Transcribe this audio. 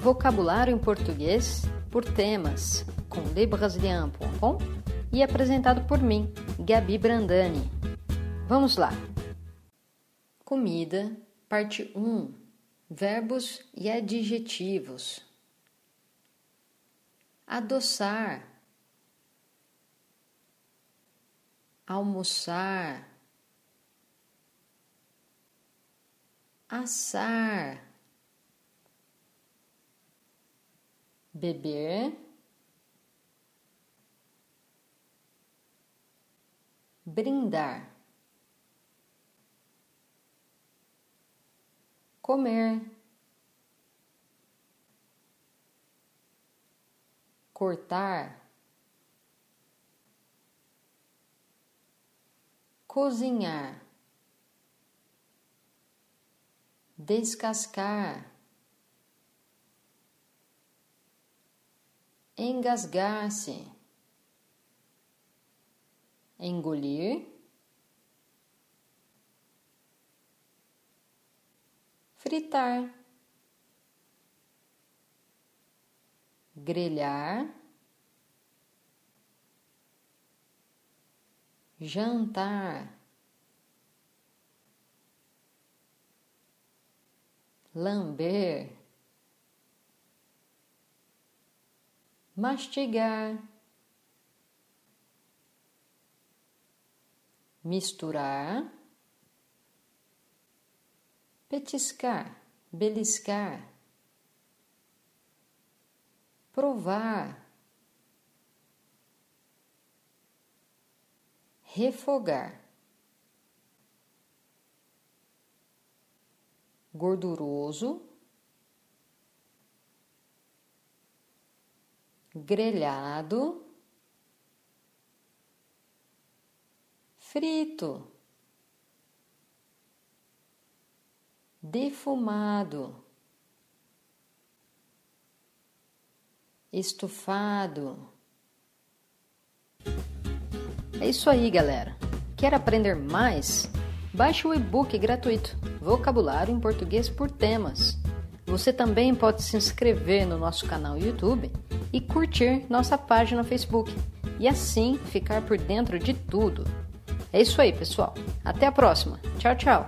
Vocabulário em português por temas com lebrasilian.com e apresentado por mim, Gabi Brandani. Vamos lá. Comida, parte 1. Verbos e adjetivos. Adoçar. Almoçar. Assar beber, brindar, comer, cortar, cozinhar, descascar. Engasgar-se, engolir, fritar, grelhar, jantar, lamber. Mastigar, misturar, petiscar, beliscar, provar, refogar, gorduroso grelhado, frito, defumado, estufado. É isso aí, galera. Quer aprender mais? Baixe o e-book gratuito Vocabulário em Português por Temas. Você também pode se inscrever no nosso canal YouTube e curtir nossa página no Facebook e assim ficar por dentro de tudo. É isso aí, pessoal. Até a próxima. Tchau, tchau.